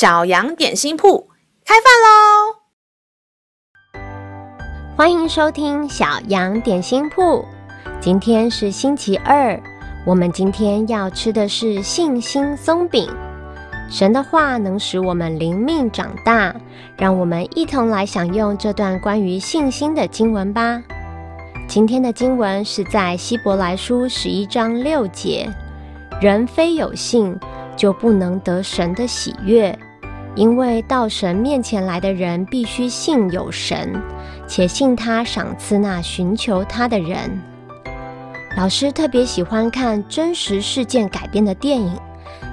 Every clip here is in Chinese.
小羊点心铺开饭喽！欢迎收听小羊点心铺。今天是星期二，我们今天要吃的是信心松饼。神的话能使我们灵命长大，让我们一同来享用这段关于信心的经文吧。今天的经文是在希伯来书十一章六节：人非有信，就不能得神的喜悦，因为到神面前来的人必须信有神，且信他赏赐那寻求他的人。老师特别喜欢看真实事件改编的电影，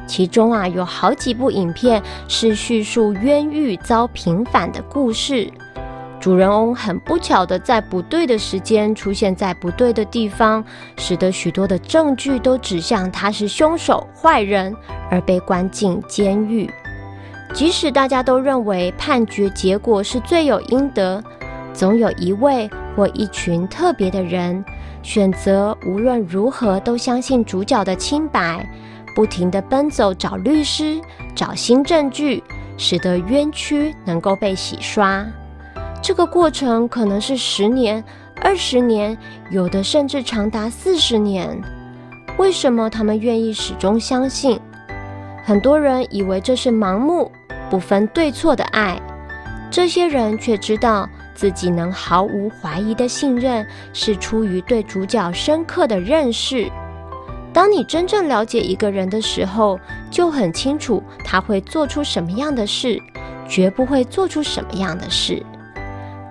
其中啊有好几部影片是叙述冤狱遭平反的故事。主人翁很不巧的在不对的时间出现在不对的地方，使得许多的证据都指向他是凶手、坏人，而被关进监狱。即使大家都认为判决结果是罪有应得，总有一位或一群特别的人选择无论如何都相信主角的清白，不停地奔走找律师、找新证据，使得冤屈能够被洗刷。这个过程可能是十年、二十年，有的甚至长达四十年。为什么他们愿意始终相信？很多人以为这是盲目、不分对错的爱，这些人却知道自己能毫无怀疑的信任，是出于对主角深刻的认识。当你真正了解一个人的时候，就很清楚他会做出什么样的事，绝不会做出什么样的事。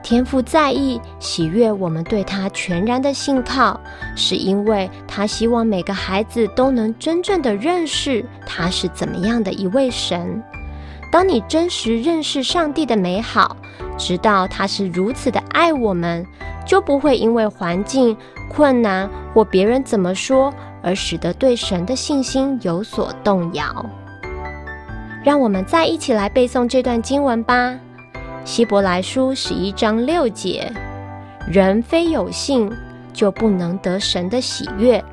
天父在意、喜悦我们对他全然的信靠，是因为他希望每个孩子都能真正的认识他是怎么样的一位神。当你真实认识上帝的美好，知道他是如此的爱我们，就不会因为环境困难或别人怎么说而使得对神的信心有所动摇。让我们再一起来背诵这段经文吧。希伯来书十一章六节：人非有信，就不能得神的喜悦，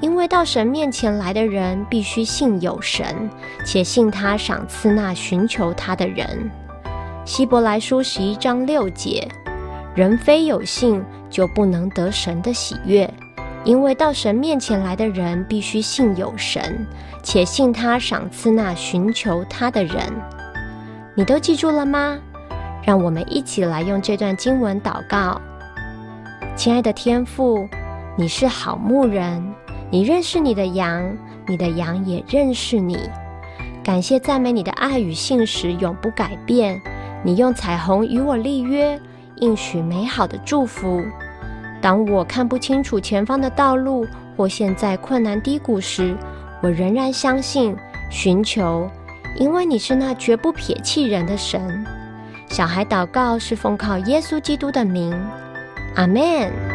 因为到神面前来的人必须信有神，且信他赏赐那寻求他的人。希伯来书十一章六节：人非有信，就不能得神的喜悦，因为到神面前来的人必须信有神，且信他赏赐那寻求他的人。你都记住了吗？让我们一起来用这段经文祷告。亲爱的天父，你是好牧人，你认识你的羊，你的羊也认识你。感谢赞美你的爱与信实永不改变。你用彩虹与我立约，应许美好的祝福。当我看不清楚前方的道路，或陷在困难低谷时，我仍然相信、寻求，因为你是那绝不撇弃人的神。小孩祷告是奉靠耶稣基督的名，阿门。